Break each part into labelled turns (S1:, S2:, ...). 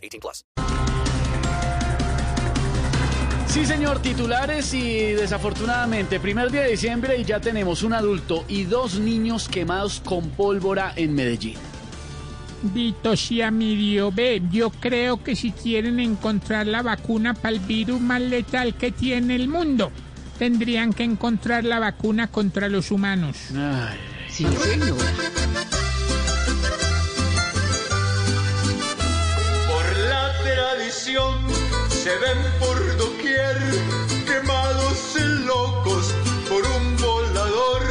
S1: 18 plus.
S2: Sí, señor, titulares y desafortunadamente, primer día de diciembre y ya tenemos un adulto y dos niños quemados con pólvora en Medellín.
S3: Dito sea mi Dios, ve, yo creo que si quieren encontrar la vacuna para el virus más letal que tiene el mundo, tendrían que encontrar la vacuna contra los humanos.
S2: Ay,
S4: Sí, señor.
S5: Se ven por doquier quemados y locos por un volador.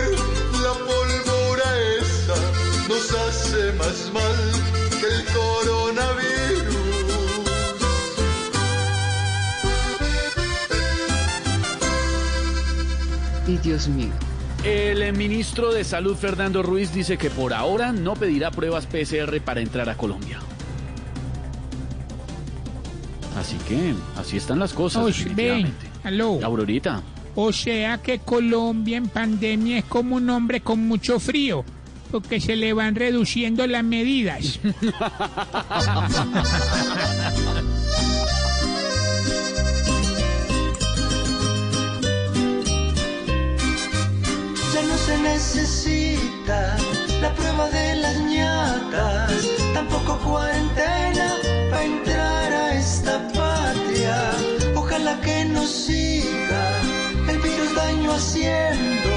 S5: La pólvora esa nos hace más mal que el coronavirus.
S4: Y Dios mío.
S2: El ministro de Salud, Fernando Ruiz, dice que por ahora no pedirá pruebas PCR para entrar a Colombia. Así que, así están las cosas.
S3: Oye, ven, aló.
S2: Aurorita.
S3: O sea que Colombia en pandemia es como un hombre con mucho frío, porque se le van reduciendo las medidas.
S5: Ya no se necesita Siga el virus daño haciendo,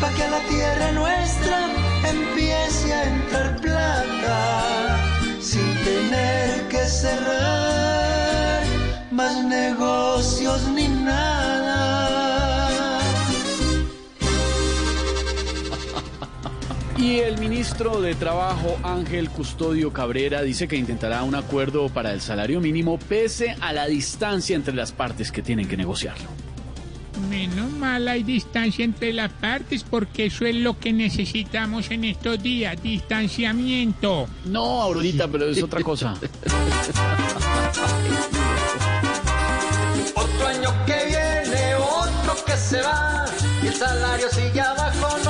S5: para que a la tierra nuestra empiece a entrar plata, sin tener que cerrar más negocios ni nada.
S2: Y el ministro de Trabajo, Ángel Custodio Cabrera, dice que intentará un acuerdo para el salario mínimo pese a la distancia entre las partes que tienen que negociarlo.
S3: Menos mal hay distancia entre las partes, porque eso es lo que necesitamos en estos días, distanciamiento.
S2: No, Aurorita, pero es otra cosa.
S5: Otro año que viene, otro que se va, y el salario sigue abajo, no